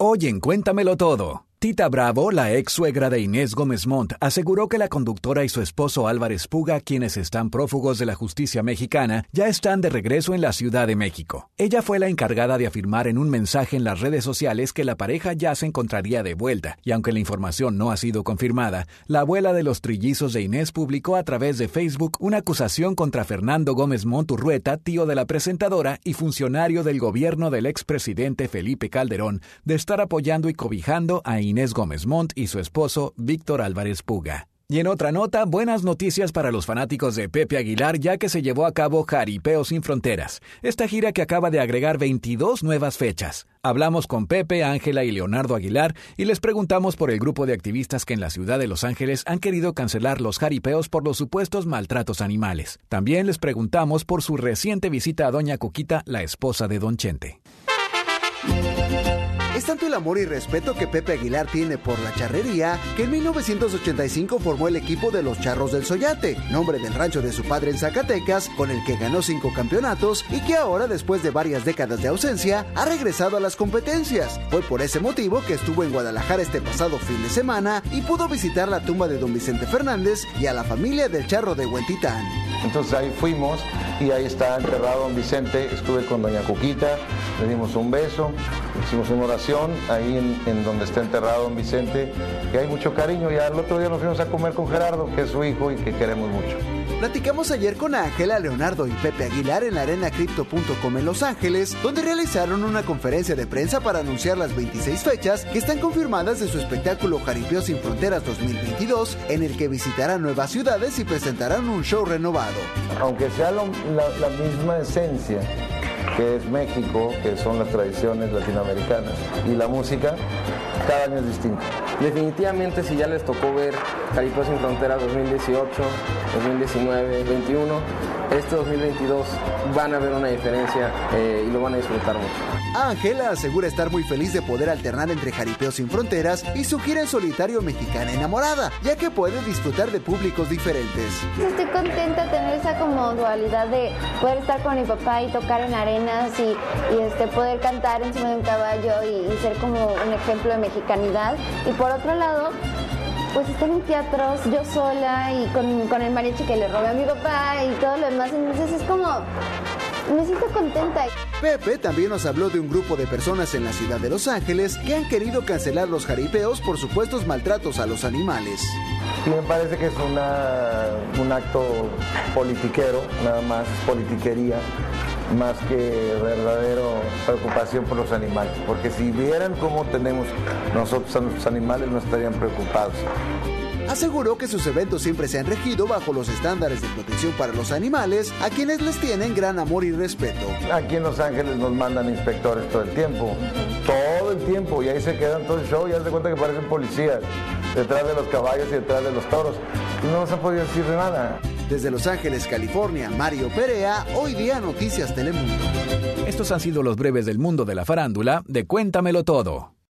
Oyen, Cuéntamelo Todo. Tita Bravo, la ex suegra de Inés Gómez Montt, aseguró que la conductora y su esposo Álvarez Puga, quienes están prófugos de la justicia mexicana, ya están de regreso en la Ciudad de México. Ella fue la encargada de afirmar en un mensaje en las redes sociales que la pareja ya se encontraría de vuelta, y aunque la información no ha sido confirmada, la abuela de los trillizos de Inés publicó a través de Facebook una acusación contra Fernando Gómez Montt Urrueta, tío de la presentadora y funcionario del gobierno del expresidente Felipe Calderón, de estar apoyando y cobijando a Inés Gómez Montt y su esposo Víctor Álvarez Puga. Y en otra nota, buenas noticias para los fanáticos de Pepe Aguilar ya que se llevó a cabo Jaripeo sin Fronteras, esta gira que acaba de agregar 22 nuevas fechas. Hablamos con Pepe, Ángela y Leonardo Aguilar y les preguntamos por el grupo de activistas que en la ciudad de Los Ángeles han querido cancelar los jaripeos por los supuestos maltratos animales. También les preguntamos por su reciente visita a Doña Coquita, la esposa de Don Chente. Es tanto el amor y respeto que Pepe Aguilar tiene por la charrería que en 1985 formó el equipo de los Charros del Soyate, nombre del rancho de su padre en Zacatecas, con el que ganó cinco campeonatos y que ahora, después de varias décadas de ausencia, ha regresado a las competencias. Fue por ese motivo que estuvo en Guadalajara este pasado fin de semana y pudo visitar la tumba de don Vicente Fernández y a la familia del Charro de Huentitán. Entonces ahí fuimos y ahí está enterrado don Vicente, estuve con doña Cuquita, le dimos un beso, hicimos una oración ahí en, donde está enterrado don Vicente, que hay mucho cariño y al otro día nos fuimos a comer con Gerardo, que es su hijo y que queremos mucho. Platicamos ayer con Ángela, Leonardo y Pepe Aguilar en la arenacrypto.com en Los Ángeles, donde realizaron una conferencia de prensa para anunciar las 26 fechas que están confirmadas de su espectáculo Jaripeo sin Fronteras 2022, en el que visitarán nuevas ciudades y presentarán un show renovado. Aunque sea la, la misma esencia, que es México, que son las tradiciones latinoamericanas, y la música, cada año es distinto. Definitivamente si ya les tocó ver Jaripeo sin Fronteras 2018, 2019, 2021, este 2022 van a ver una diferencia eh, y lo van a disfrutar mucho. Ángela asegura estar muy feliz de poder alternar entre Jaripeo sin Fronteras y su gira en solitario mexicana enamorada, ya que puede disfrutar de públicos diferentes. Estoy contenta de tener esa como dualidad de poder estar con mi papá y tocar en arenas y, este, poder cantar encima de un caballo y, y ser como un ejemplo de mexicanidad. Y por otro lado, pues estar en teatros yo sola y con, el mariachi que le robé a mi papá y todo lo demás. Entonces es como, me siento contenta. Pepe también nos habló de un grupo de personas en la ciudad de Los Ángeles que han querido cancelar los jaripeos por supuestos maltratos a los animales. Sí, me parece que es una, un acto politiquero, nada más politiquería más que verdadero preocupación por los animales, porque si vieran cómo tenemos nosotros a nuestros animales no estarían preocupados. Aseguró que sus eventos siempre se han regido bajo los estándares de protección para los animales, a quienes les tienen gran amor y respeto. Aquí en Los Ángeles nos mandan inspectores todo el tiempo, todo el tiempo, y ahí se quedan todo el show, y haz de cuenta que parecen policías, detrás de los caballos y detrás de los toros, y no nos han podido decir nada. Desde Los Ángeles, California, Mario Perea, hoy día Noticias Telemundo. Estos han sido los breves del mundo de la farándula de Cuéntamelo Todo.